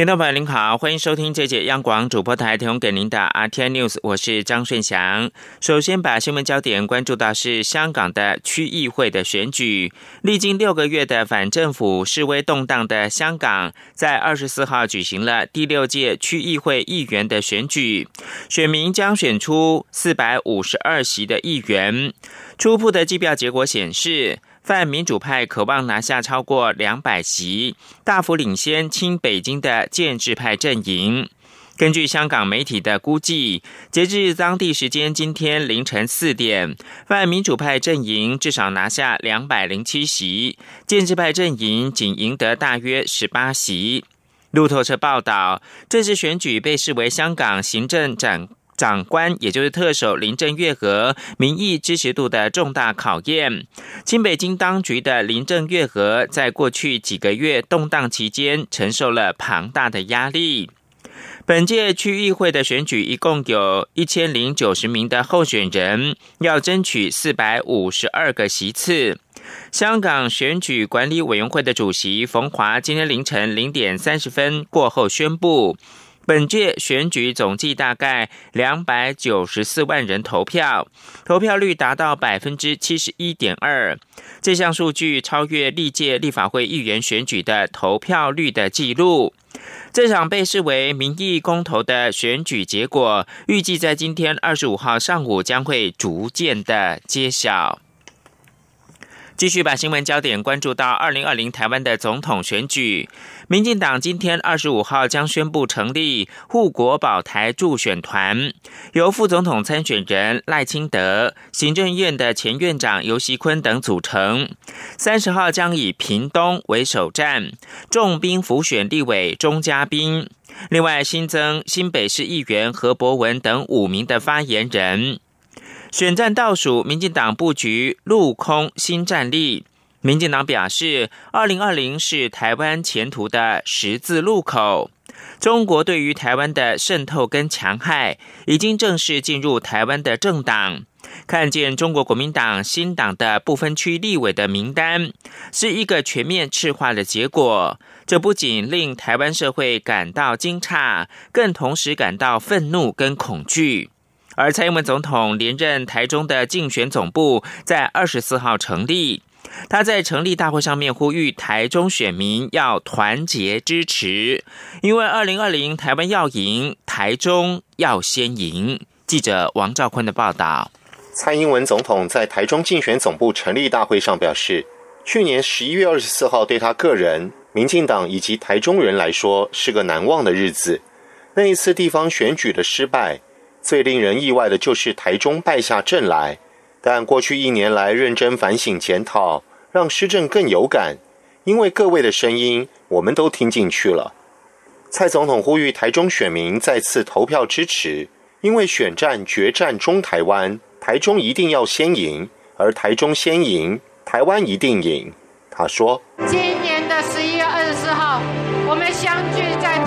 听众朋友您好，欢迎收听这节央广主播台提供给您的 RTI News，我是张顺祥。首先把新闻焦点关注到是香港的区议会的选举，历经六个月的反政府示威动荡的香港，在二十四号举行了第六届区议会议员的选举，选民将选出四百五十二席的议员。初步的计票结果显示。泛民主派渴望拿下超过两百席，大幅领先亲北京的建制派阵营。根据香港媒体的估计，截至当地时间今天凌晨四点，泛民主派阵营至少拿下两百零七席，建制派阵营仅赢得大约十八席。路透社报道，这次选举被视为香港行政长。长官，也就是特首林郑月娥民意支持度的重大考验。清北京当局的林郑月娥在过去几个月动荡期间，承受了庞大的压力。本届区议会的选举一共有一千零九十名的候选人，要争取四百五十二个席次。香港选举管理委员会的主席冯华今天凌晨零点三十分过后宣布。本届选举总计大概两百九十四万人投票，投票率达到百分之七十一点二。这项数据超越历届立法会议员选举的投票率的记录。这场被视为民意公投的选举结果，预计在今天二十五号上午将会逐渐的揭晓。继续把新闻焦点关注到二零二零台湾的总统选举，民进党今天二十五号将宣布成立护国保台助选团，由副总统参选人赖清德、行政院的前院长尤锡坤等组成。三十号将以屏东为首站，重兵辅选立委钟嘉宾，另外新增新北市议员何博文等五名的发言人。选战倒数，民进党布局陆空新战力。民进党表示，二零二零是台湾前途的十字路口。中国对于台湾的渗透跟强害，已经正式进入台湾的政党。看见中国国民党新党的不分区立委的名单，是一个全面赤化的结果。这不仅令台湾社会感到惊诧，更同时感到愤怒跟恐惧。而蔡英文总统连任台中的竞选总部在二十四号成立，他在成立大会上面呼吁台中选民要团结支持，因为二零二零台湾要赢，台中要先赢。记者王兆坤的报道。蔡英文总统在台中竞选总部成立大会上表示，去年十一月二十四号对他个人、民进党以及台中人来说是个难忘的日子。那一次地方选举的失败。最令人意外的就是台中败下阵来，但过去一年来认真反省检讨，让施政更有感。因为各位的声音，我们都听进去了。蔡总统呼吁台中选民再次投票支持，因为选战决战中台湾，台中一定要先赢，而台中先赢，台湾一定赢。他说：“今年的十一月二十四号，我们相聚在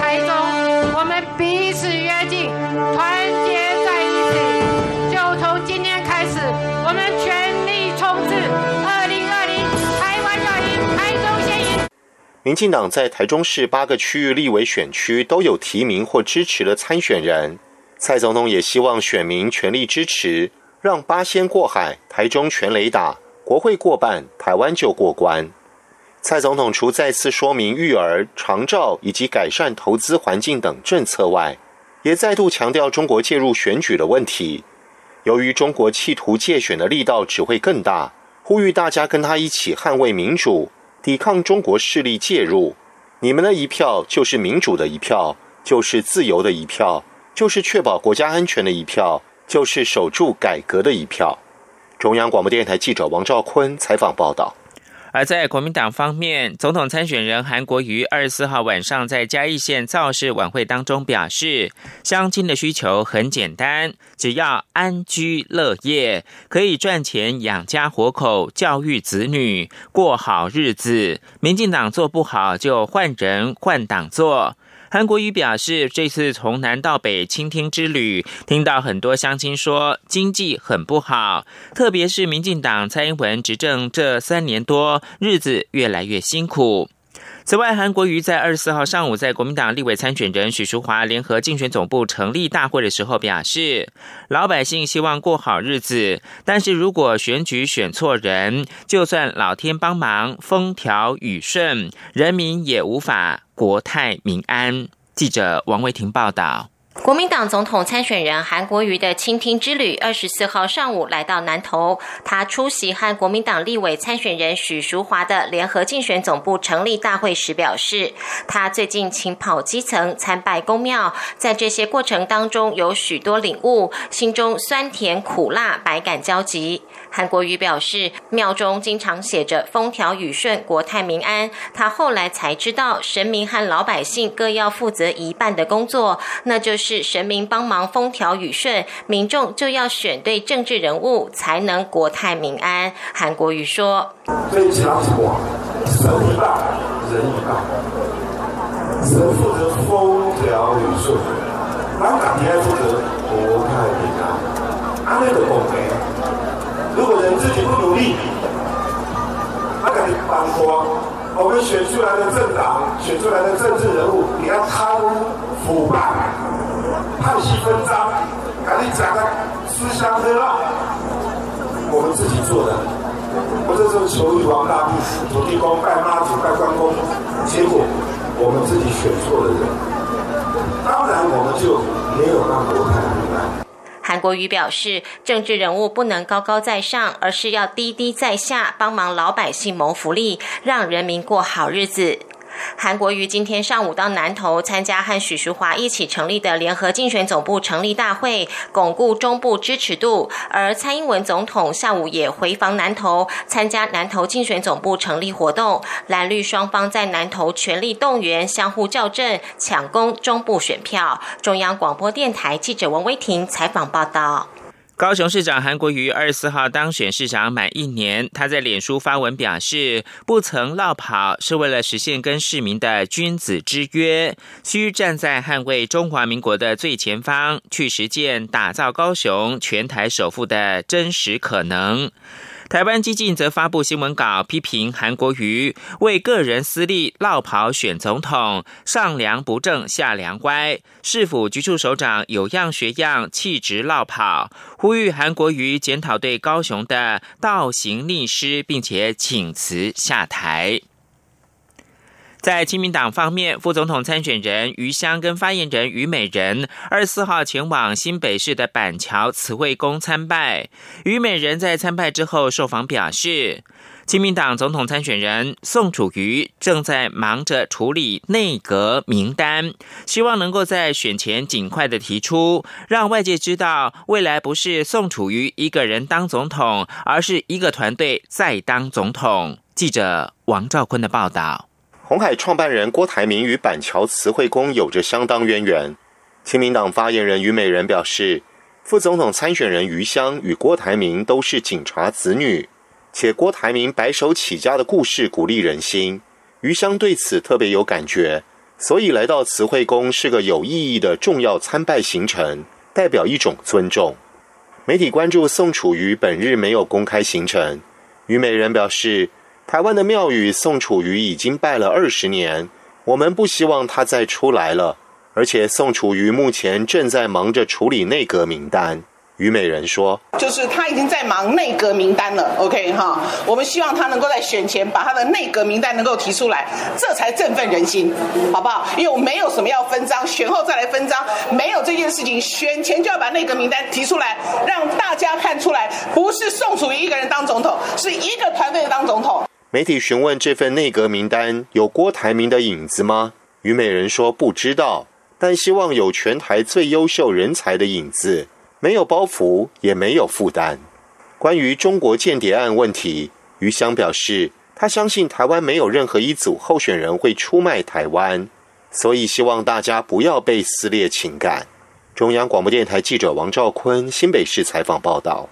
民进党在台中市八个区域立委选区都有提名或支持的参选人。蔡总统也希望选民全力支持，让八仙过海，台中全雷打，国会过半，台湾就过关。蔡总统除再次说明育儿、长照以及改善投资环境等政策外，也再度强调中国介入选举的问题。由于中国企图借选的力道只会更大，呼吁大家跟他一起捍卫民主，抵抗中国势力介入。你们的一票就是民主的一票，就是自由的一票，就是确保国家安全的一票，就是守住改革的一票。中央广播电台记者王兆坤采访报道。而在国民党方面，总统参选人韩国瑜二十四号晚上在嘉义县造势晚会当中表示，相亲的需求很简单，只要安居乐业，可以赚钱养家活口、教育子女、过好日子。民进党做不好就换人换党做。韩国瑜表示，这次从南到北倾听之旅，听到很多乡亲说经济很不好，特别是民进党蔡英文执政这三年多，日子越来越辛苦。此外，韩国瑜在二十四号上午在国民党立委参选人许淑华联合竞选总部成立大会的时候表示，老百姓希望过好日子，但是如果选举选错人，就算老天帮忙，风调雨顺，人民也无法国泰民安。记者王维婷报道。国民党总统参选人韩国瑜的倾听之旅，二十四号上午来到南投。他出席和国民党立委参选人许淑华的联合竞选总部成立大会时表示，他最近勤跑基层，参拜公庙，在这些过程当中有许多领悟，心中酸甜苦辣百感交集。韩国瑜表示，庙中经常写着“风调雨顺，国泰民安”。他后来才知道，神明和老百姓各要负责一半的工作，那就是神明帮忙风调雨顺，民众就要选对政治人物，才能国泰民安。韩国瑜说：“所以讲什么？神一半，人一半，神负责风调雨顺，咱家己要负责国泰民安，安尼就公平。”如果人自己不努力，他肯定帮光。我们选出来的政党、选出来的政治人物，你要贪污腐败、派系分赃，赶紧讲个吃香喝辣。我们自己做的，我这时候求玉皇大帝、土地公、拜妈祖、拜关公，结果我们自己选错了人，当然我们就没有让国泰民安。韩国瑜表示，政治人物不能高高在上，而是要低低在下，帮忙老百姓谋福利，让人民过好日子。韩国瑜今天上午到南投参加和许淑华一起成立的联合竞选总部成立大会，巩固中部支持度。而蔡英文总统下午也回访南投，参加南投竞选总部成立活动。蓝绿双方在南投全力动员，相互校正，抢攻中部选票。中央广播电台记者王威婷采访报道。高雄市长韩国瑜二十四号当选市长满一年，他在脸书发文表示，不曾落跑，是为了实现跟市民的君子之约，需站在捍卫中华民国的最前方，去实践打造高雄全台首富的真实可能。台湾激进则发布新闻稿，批评韩国瑜为个人私利落跑选总统，上梁不正下梁歪，市府局处首长有样学样，气质落跑，呼吁韩国瑜检讨对高雄的倒行逆施，并且请辞下台。在亲民党方面，副总统参选人余香跟发言人余美人二十四号前往新北市的板桥慈惠宫参拜。虞美人在参拜之后受访表示，亲民党总统参选人宋楚瑜正在忙着处理内阁名单，希望能够在选前尽快的提出，让外界知道未来不是宋楚瑜一个人当总统，而是一个团队在当总统。记者王兆坤的报道。红海创办人郭台铭与板桥慈惠宫有着相当渊源。亲民党发言人虞美人表示，副总统参选人余香与郭台铭都是警察子女，且郭台铭白手起家的故事鼓励人心，余香对此特别有感觉，所以来到慈惠宫是个有意义的重要参拜行程，代表一种尊重。媒体关注宋楚瑜本日没有公开行程，虞美人表示。台湾的庙宇宋楚瑜已经拜了二十年，我们不希望他再出来了。而且宋楚瑜目前正在忙着处理内阁名单。虞美人说：“就是他已经在忙内阁名单了。OK 哈，我们希望他能够在选前把他的内阁名单能够提出来，这才振奋人心，好不好？因为我没有什么要分赃，选后再来分赃，没有这件事情，选前就要把内阁名单提出来，让大家看出来，不是宋楚瑜一个人当总统，是一个团队当总统。”媒体询问这份内阁名单有郭台铭的影子吗？虞美人说不知道，但希望有全台最优秀人才的影子，没有包袱，也没有负担。关于中国间谍案问题，余香表示，他相信台湾没有任何一组候选人会出卖台湾，所以希望大家不要被撕裂情感。中央广播电台记者王兆坤新北市采访报道。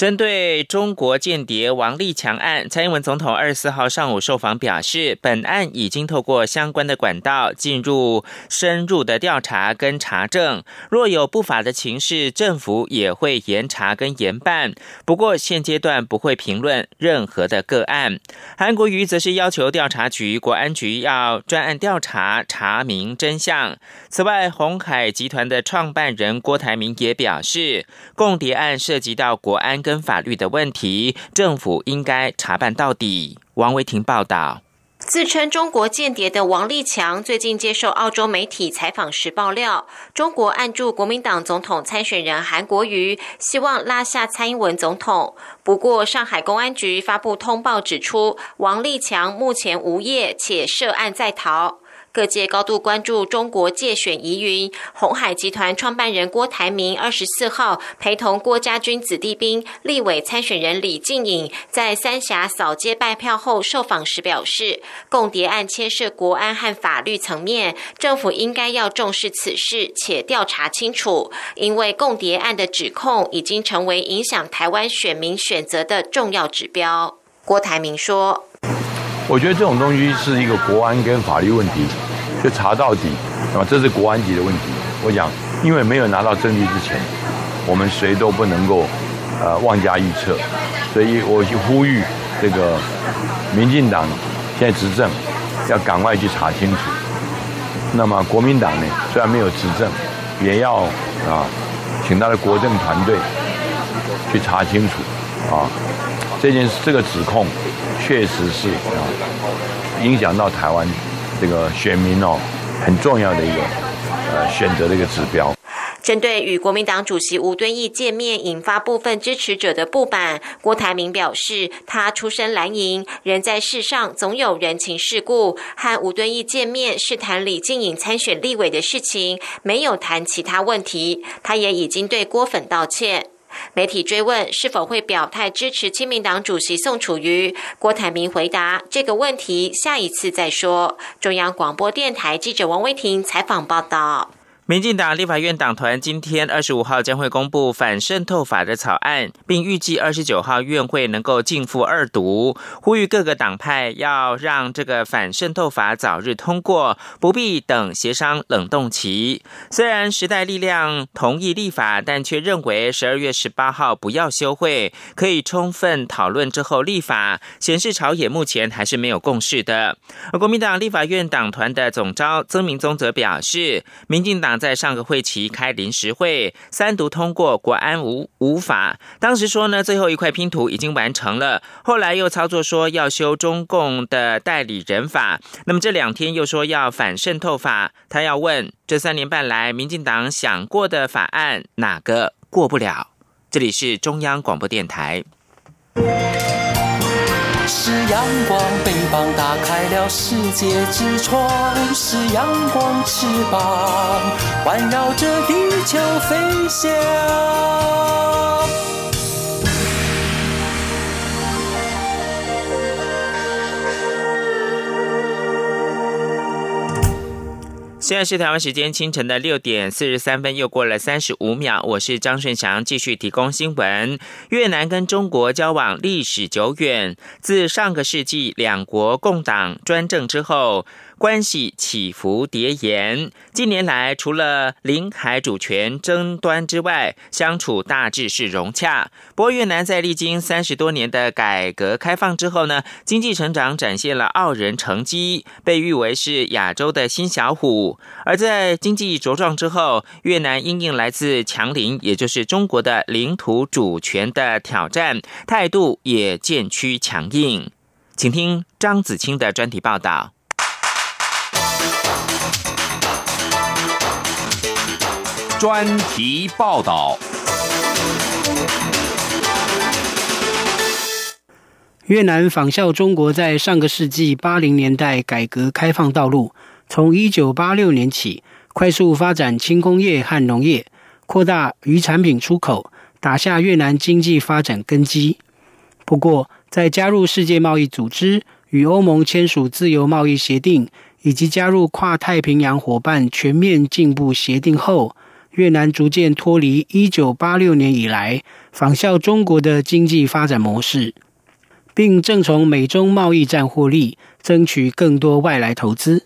针对中国间谍王立强案，蔡英文总统二十四号上午受访表示，本案已经透过相关的管道进入深入的调查跟查证，若有不法的情势，政府也会严查跟严办。不过现阶段不会评论任何的个案。韩国瑜则是要求调查局、国安局要专案调查，查明真相。此外，红海集团的创办人郭台铭也表示，共谍案涉及到国安跟法律的问题，政府应该查办到底。王维婷报道。自称中国间谍的王立强最近接受澳洲媒体采访时爆料，中国按住国民党总统参选人韩国瑜，希望拉下蔡英文总统。不过，上海公安局发布通报指出，王立强目前无业，且涉案在逃。各界高度关注中国借选疑云，红海集团创办人郭台铭二十四号陪同郭家军子弟兵、立委参选人李静颖在三峡扫街拜票后受访时表示，共谍案牵涉国安和法律层面，政府应该要重视此事且调查清楚，因为共谍案的指控已经成为影响台湾选民选择的重要指标。郭台铭说。我觉得这种东西是一个国安跟法律问题，就查到底，那么这是国安级的问题。我讲，因为没有拿到证据之前，我们谁都不能够呃妄加预测，所以我去呼吁这个民进党现在执政，要赶快去查清楚。那么国民党呢，虽然没有执政，也要啊请他的国政团队去查清楚啊这件事这个指控。确实是啊，影响到台湾这个选民哦，很重要的一个呃选择的一个指标。针对与国民党主席吴敦义见面引发部分支持者的不满，郭台铭表示，他出身蓝营，人在世上总有人情世故，和吴敦义见面是谈李静颖参选立委的事情，没有谈其他问题。他也已经对郭粉道歉。媒体追问是否会表态支持亲民党主席宋楚瑜，郭台铭回答这个问题下一次再说。中央广播电台记者王威婷采访报道。民进党立法院党团今天二十五号将会公布反渗透法的草案，并预计二十九号院会能够进赴二读，呼吁各个党派要让这个反渗透法早日通过，不必等协商冷冻期。虽然时代力量同意立法，但却认为十二月十八号不要休会，可以充分讨论之后立法，显示朝野目前还是没有共识的。而国民党立法院党团的总召曾明宗则表示，民进党。在上个会期开临时会，三读通过国安无无法。当时说呢，最后一块拼图已经完成了。后来又操作说要修中共的代理人法。那么这两天又说要反渗透法。他要问，这三年半来，民进党想过的法案哪个过不了？这里是中央广播电台。是阳光，翅膀打开了世界之窗；是阳光，翅膀环绕着地球飞翔。现在是台湾时间清晨的六点四十三分，又过了三十五秒。我是张顺祥，继续提供新闻。越南跟中国交往历史久远，自上个世纪两国共党专政之后。关系起伏迭延，近年来除了领海主权争端之外，相处大致是融洽。不过，越南在历经三十多年的改革开放之后呢，经济成长展现了傲人成绩，被誉为是亚洲的新小虎。而在经济茁壮之后，越南因应来自强邻，也就是中国的领土主权的挑战，态度也渐趋强硬。请听张子清的专题报道。专题报道：越南仿效中国在上个世纪八零年代改革开放道路，从一九八六年起快速发展轻工业和农业，扩大渔产品出口，打下越南经济发展根基。不过，在加入世界贸易组织、与欧盟签署自由贸易协定以及加入跨太平洋伙伴全面进步协定后，越南逐渐脱离1986年以来仿效中国的经济发展模式，并正从美中贸易战获利，争取更多外来投资。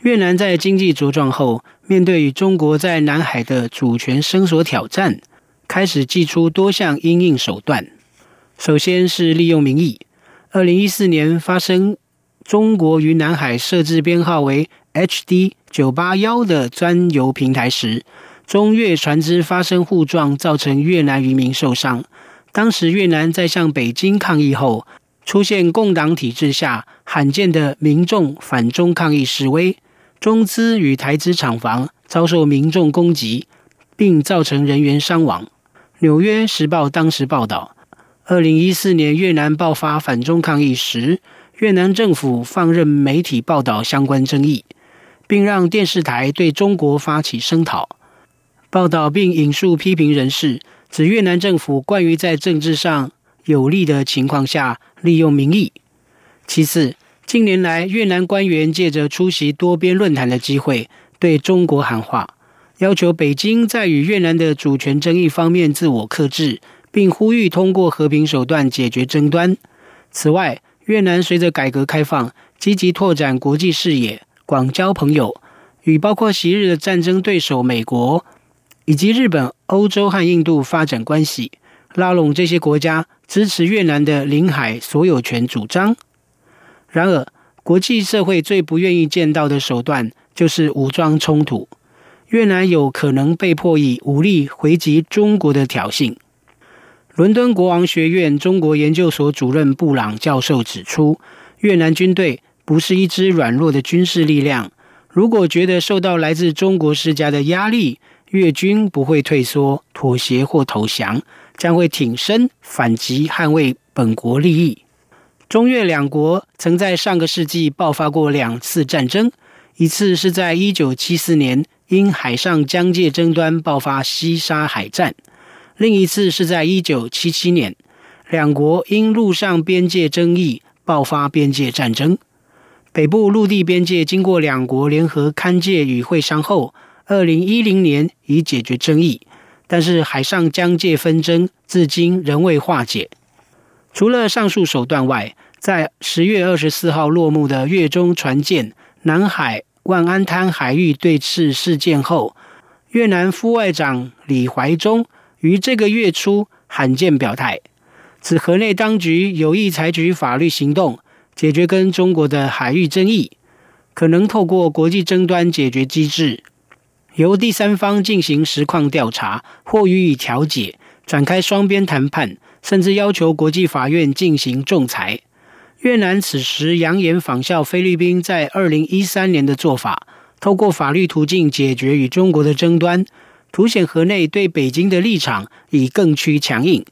越南在经济茁壮后，面对中国在南海的主权伸索挑战，开始祭出多项因应手段。首先是利用民意。二零一四年发生中国于南海设置编号为 HD 九八幺的专油平台时，中越船只发生互撞，造成越南渔民受伤。当时越南在向北京抗议后，出现共党体制下罕见的民众反中抗议示威，中资与台资厂房遭受民众攻击，并造成人员伤亡。《纽约时报》当时报道。二零一四年越南爆发反中抗议时，越南政府放任媒体报道相关争议，并让电视台对中国发起声讨报道，并引述批评人士指越南政府惯于在政治上有利的情况下利用民意。其次，近年来越南官员借着出席多边论坛的机会，对中国喊话，要求北京在与越南的主权争议方面自我克制。并呼吁通过和平手段解决争端。此外，越南随着改革开放，积极拓展国际视野，广交朋友，与包括昔日的战争对手美国以及日本、欧洲和印度发展关系，拉拢这些国家支持越南的领海所有权主张。然而，国际社会最不愿意见到的手段就是武装冲突。越南有可能被迫以武力回击中国的挑衅。伦敦国王学院中国研究所主任布朗教授指出，越南军队不是一支软弱的军事力量。如果觉得受到来自中国施加的压力，越军不会退缩、妥协或投降，将会挺身反击，捍卫本国利益。中越两国曾在上个世纪爆发过两次战争，一次是在一九七四年因海上疆界争端爆发西沙海战。另一次是在一九七七年，两国因陆上边界争议爆发边界战争。北部陆地边界经过两国联合勘界与会商后，二零一零年已解决争议，但是海上疆界纷争至今仍未化解。除了上述手段外，在十月二十四号落幕的越中船舰南海万安滩海域对峙事件后，越南副外长李怀忠。于这个月初罕见表态，指河内当局有意采取法律行动解决跟中国的海域争议，可能透过国际争端解决机制，由第三方进行实况调查或予以调解，展开双边谈判，甚至要求国际法院进行仲裁。越南此时扬言仿效菲律宾在二零一三年的做法，透过法律途径解决与中国的争端。凸显河内对北京的立场已更趋强硬。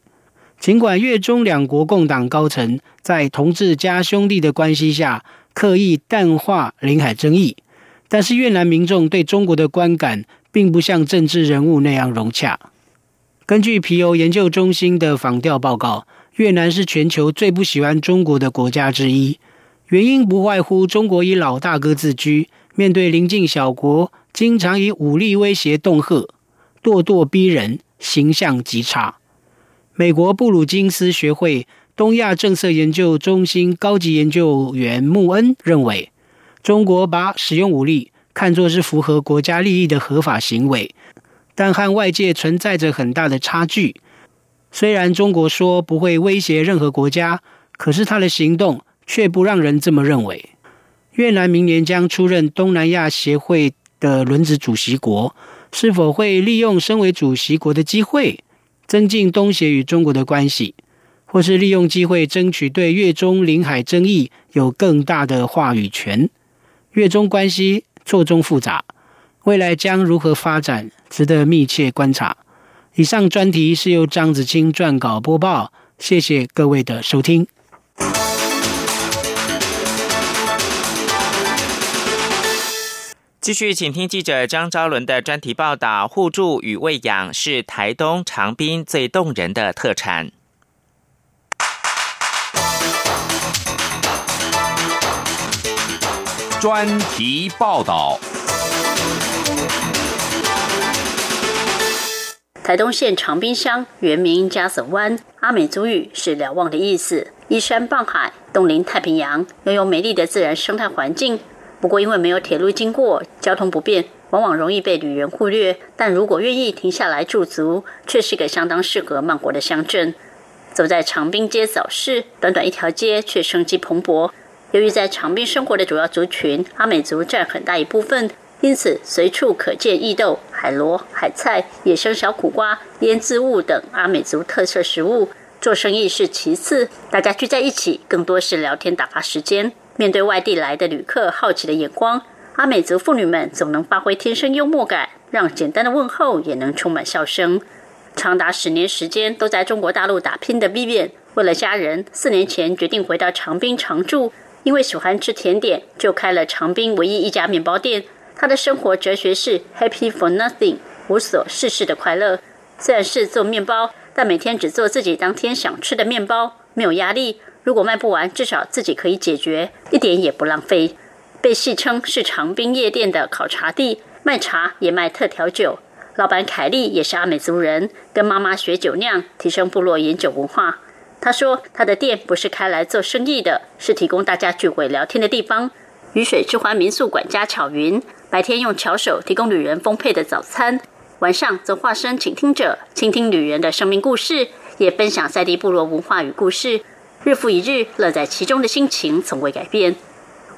尽管越中两国共党高层在同志加兄弟的关系下刻意淡化领海争议，但是越南民众对中国的观感并不像政治人物那样融洽。根据皮尤研究中心的访调报告，越南是全球最不喜欢中国的国家之一，原因不外乎中国以老大哥自居，面对邻近小国，经常以武力威胁恫吓。咄咄逼人，形象极差。美国布鲁金斯学会东亚政策研究中心高级研究员穆恩认为，中国把使用武力看作是符合国家利益的合法行为，但和外界存在着很大的差距。虽然中国说不会威胁任何国家，可是他的行动却不让人这么认为。越南明年将出任东南亚协会的轮值主席国。是否会利用身为主席国的机会，增进东协与中国的关系，或是利用机会争取对越中领海争议有更大的话语权？越中关系错综复杂，未来将如何发展，值得密切观察。以上专题是由张子清撰稿播报，谢谢各位的收听。继续，请听记者张昭伦的专题报道。互助与喂养是台东长滨最动人的特产。专题报道。台东县长滨乡原名加瑟湾，阿美族语是瞭望的意思。依山傍海，东临太平洋，拥有美丽的自然生态环境。不过因为没有铁路经过，交通不便，往往容易被旅人忽略。但如果愿意停下来驻足，却是个相当适合慢活的乡镇。走在长滨街早市，短短一条街却生机蓬勃。由于在长滨生活的主要族群阿美族占很大一部分。因此，随处可见异豆、海螺、海菜、野生小苦瓜、腌渍物等阿美族特色食物。做生意是其次，大家聚在一起，更多是聊天打发时间。面对外地来的旅客好奇的眼光，阿美族妇女们总能发挥天生幽默感，让简单的问候也能充满笑声。长达十年时间都在中国大陆打拼的 Vivian，为了家人，四年前决定回到长滨常住。因为喜欢吃甜点，就开了长滨唯一一家面包店。他的生活哲学是 “happy for nothing”，无所事事的快乐。虽然是做面包，但每天只做自己当天想吃的面包，没有压力。如果卖不完，至少自己可以解决，一点也不浪费。被戏称是长滨夜店的烤茶地，卖茶也卖特调酒。老板凯利也是阿美族人，跟妈妈学酒酿，提升部落饮酒文化。他说，他的店不是开来做生意的，是提供大家聚会聊天的地方。雨水之欢民宿管家巧云。白天用巧手提供旅人丰沛的早餐，晚上则化身倾听者，倾听旅人的生命故事，也分享在地部落文化与故事。日复一日，乐在其中的心情从未改变。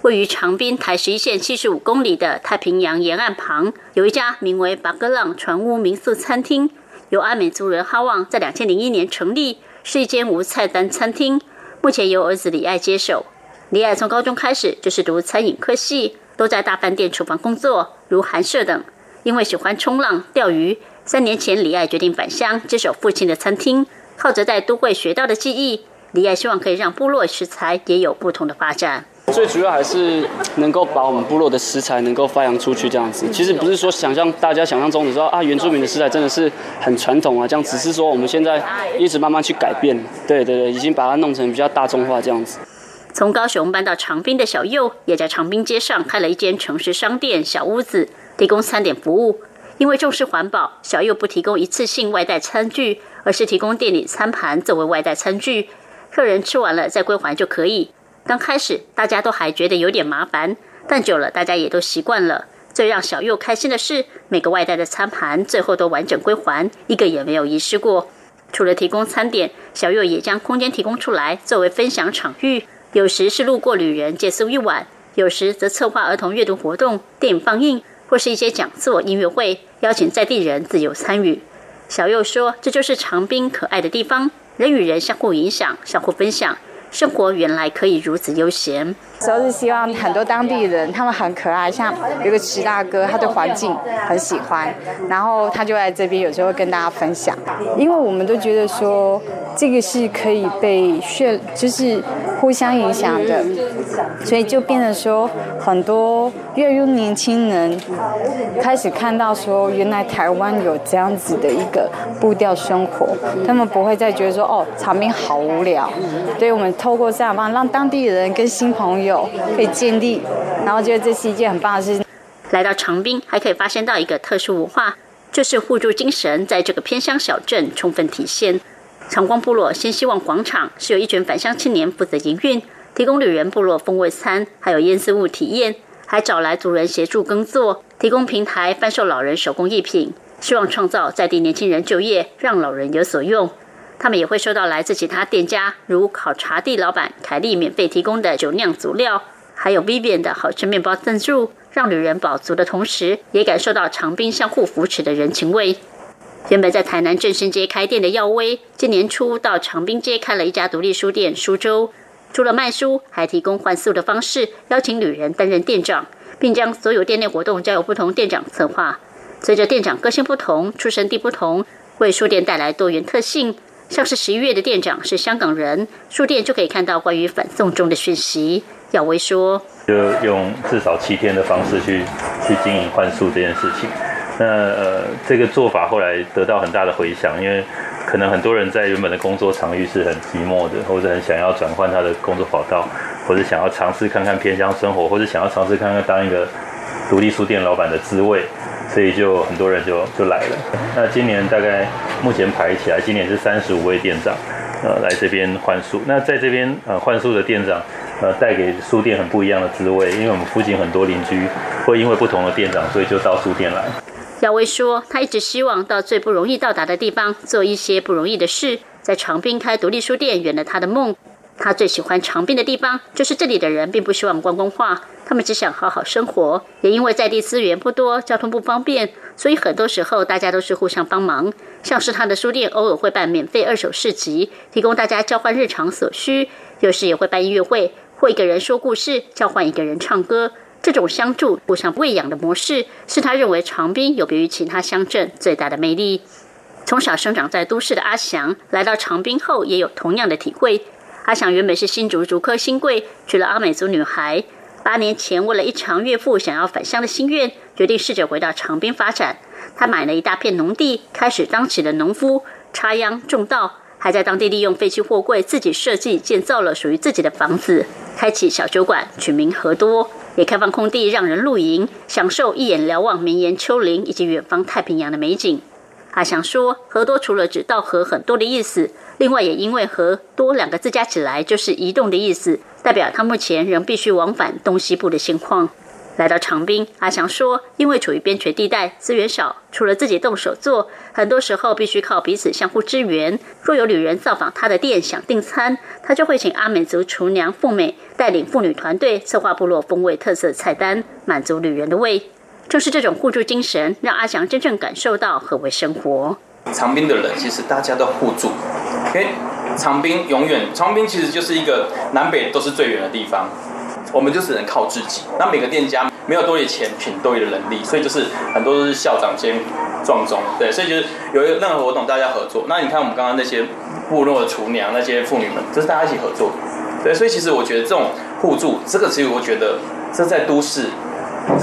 位于长滨台十一线七十五公里的太平洋沿岸旁，有一家名为“巴格浪船屋民宿餐厅”，由阿美族人哈旺在两千零一年成立，是一间无菜单餐厅。目前由儿子李爱接手。李爱从高中开始就是读餐饮科系。都在大饭店厨房工作，如韩舍等。因为喜欢冲浪、钓鱼，三年前李爱决定返乡接手父亲的餐厅。靠着在都会学到的技艺，李爱希望可以让部落食材也有不同的发展。最主要还是能够把我们部落的食材能够发扬出去，这样子。其实不是说想象大家想象中的说啊，原住民的食材真的是很传统啊，这样。只是说我们现在一直慢慢去改变，对对对，已经把它弄成比较大众化这样子。从高雄搬到长滨的小佑，也在长滨街上开了一间城市商店小屋子，提供餐点服务。因为重视环保，小佑不提供一次性外带餐具，而是提供店里餐盘作为外带餐具，客人吃完了再归还就可以。刚开始大家都还觉得有点麻烦，但久了大家也都习惯了。最让小佑开心的是，每个外带的餐盘最后都完整归还，一个也没有遗失过。除了提供餐点，小佑也将空间提供出来作为分享场域。有时是路过旅人借宿一晚，有时则策划儿童阅读活动、电影放映，或是一些讲座、音乐会，邀请在地人自由参与。小佑说：“这就是长滨可爱的地方，人与人相互影响、相互分享。”生活原来可以如此悠闲。主要是希望很多当地人，他们很可爱，像有个池大哥，他对环境很喜欢，然后他就在这边有时候跟大家分享。因为我们都觉得说，这个是可以被炫，就是互相影响的，所以就变得说，很多越越年轻人开始看到说，原来台湾有这样子的一个步调生活，他们不会再觉得说，哦，场面好无聊，所以我们。透过这样方让当地人跟新朋友可以建立，然后觉得这是一件很棒的事情。来到长滨，还可以发现到一个特殊文化，就是互助精神在这个偏乡小镇充分体现。长光部落新希望广场是由一群返乡青年负责营运，提供旅人部落风味餐，还有腌丝物体验，还找来族人协助耕作，提供平台贩售老人手工艺品，希望创造在地年轻人就业，让老人有所用。他们也会收到来自其他店家，如烤茶地老板凯利免费提供的酒酿足料，还有 Vivian 的好吃面包赞助，让旅人饱足的同时，也感受到长滨相互扶持的人情味。原本在台南正生街开店的耀威，今年初到长滨街开了一家独立书店书州，除了卖书，还提供换宿的方式，邀请旅人担任店长，并将所有店内活动交由不同店长策划。随着店长个性不同、出生地不同，为书店带来多元特性。像是十一月的店长是香港人，书店就可以看到关于反送中的讯息。耀威说：“就用至少七天的方式去去经营换宿这件事情。那呃，这个做法后来得到很大的回响，因为可能很多人在原本的工作场域是很寂寞的，或者很想要转换他的工作跑道，或者想要尝试看看偏乡生活，或者想要尝试看看当一个独立书店老板的滋味。所以就很多人就就来了。那今年大概目前排起来，今年是三十五位店长，呃，来这边换书。那在这边呃换书的店长，呃，带给书店很不一样的滋味，因为我们附近很多邻居会因为不同的店长，所以就到书店来。姚威说，他一直希望到最不容易到达的地方做一些不容易的事，在长滨开独立书店圆了他的梦。他最喜欢长滨的地方，就是这里的人并不希望观光化，他们只想好好生活。也因为在地资源不多，交通不方便，所以很多时候大家都是互相帮忙。像是他的书店偶尔会办免费二手市集，提供大家交换日常所需；有时也会办音乐会，或一个人说故事，交换一个人唱歌。这种相助、互相喂养的模式，是他认为长滨有别于其他乡镇最大的魅力。从小生长在都市的阿祥，来到长滨后也有同样的体会。阿祥原本是新竹竹科新贵，娶了阿美族女孩。八年前，为了一场岳父想要返乡的心愿，决定试着回到长滨发展。他买了一大片农地，开始当起了农夫，插秧种稻，还在当地利用废弃货柜自己设计建造了属于自己的房子，开启小酒馆，取名和多，也开放空地让人露营，享受一眼瞭望绵延丘陵以及远方太平洋的美景。阿祥说，和多除了指稻禾很多的意思。另外，也因为“和多”两个字加起来就是移动的意思，代表他目前仍必须往返东西部的情况。来到长滨，阿祥说，因为处于边陲地带，资源少，除了自己动手做，很多时候必须靠彼此相互支援。若有旅人造访他的店想订餐，他就会请阿美族厨娘凤美带领妇女团队策划部落风味特色菜单，满足旅人的胃。正是这种互助精神，让阿祥真正感受到何为生活。长滨的人其实大家都互助，因为长滨永远，长滨其实就是一个南北都是最远的地方，我们就只能靠自己。那每个店家没有多余的钱，品多余的能力，所以就是很多都是校长兼壮中，对，所以就是有一个任何活动大家合作。那你看我们刚刚那些部落的厨娘，那些妇女们，就是大家一起合作，对，所以其实我觉得这种互助，这个其实我觉得这在都市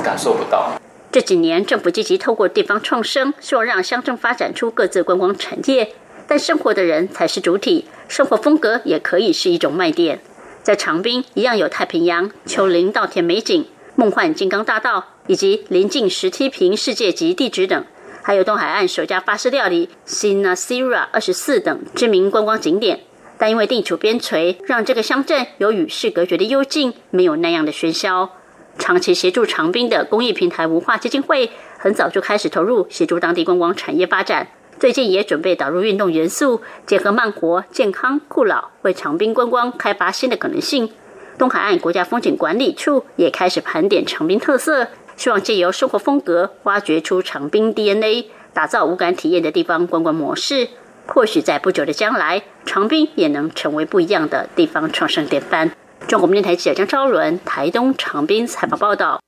感受不到。这几年，政府积极透过地方创生，希望让乡镇发展出各自观光产业。但生活的人才是主体，生活风格也可以是一种卖点。在长滨，一样有太平洋、丘陵、稻田美景、梦幻金刚大道，以及临近石梯坪世界级地址等，还有东海岸首家法式料理 Sinasira 二十四等知名观光景点。但因为地处边陲，让这个乡镇有与世隔绝的幽静，没有那样的喧嚣。长期协助长滨的公益平台文化基金会，很早就开始投入协助当地观光产业发展。最近也准备导入运动元素，结合慢活、健康、酷老，为长滨观光开发新的可能性。东海岸国家风景管理处也开始盘点长滨特色，希望借由生活风格挖掘出长滨 DNA，打造无感体验的地方观光模式。或许在不久的将来，长滨也能成为不一样的地方创生典范。中国电台记者张昭伦台东长滨采访报道。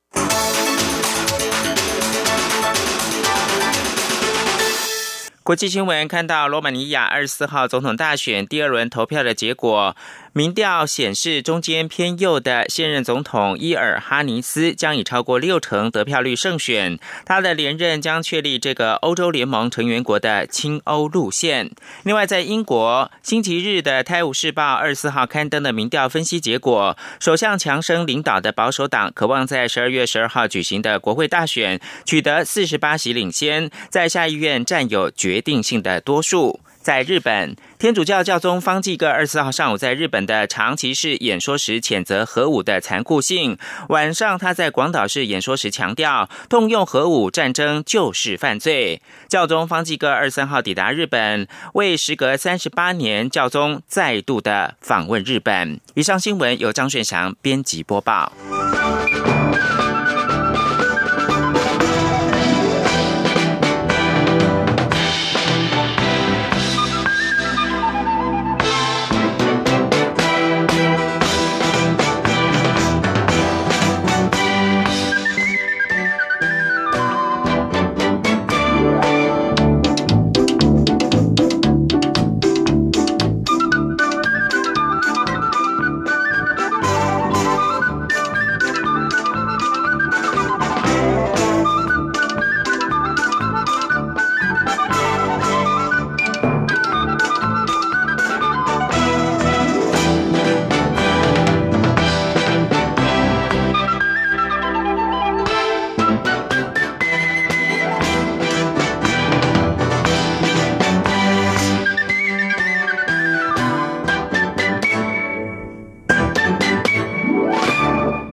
国际新闻看到罗马尼亚二十四号总统大选第二轮投票的结果。民调显示，中间偏右的现任总统伊尔哈尼斯将以超过六成得票率胜选。他的连任将确立这个欧洲联盟成员国的亲欧路线。另外，在英国星期日的《泰晤士报》二十四号刊登的民调分析结果，首相强生领导的保守党渴望在十二月十二号举行的国会大选取得四十八席领先，在下议院占有绝决定性的多数。在日本，天主教教宗方济各二十四号上午在日本的长崎市演说时，谴责核武的残酷性。晚上，他在广岛市演说时强调，动用核武战争就是犯罪。教宗方济各二十三号抵达日本，为时隔三十八年教宗再度的访问日本。以上新闻由张炫祥编辑播报。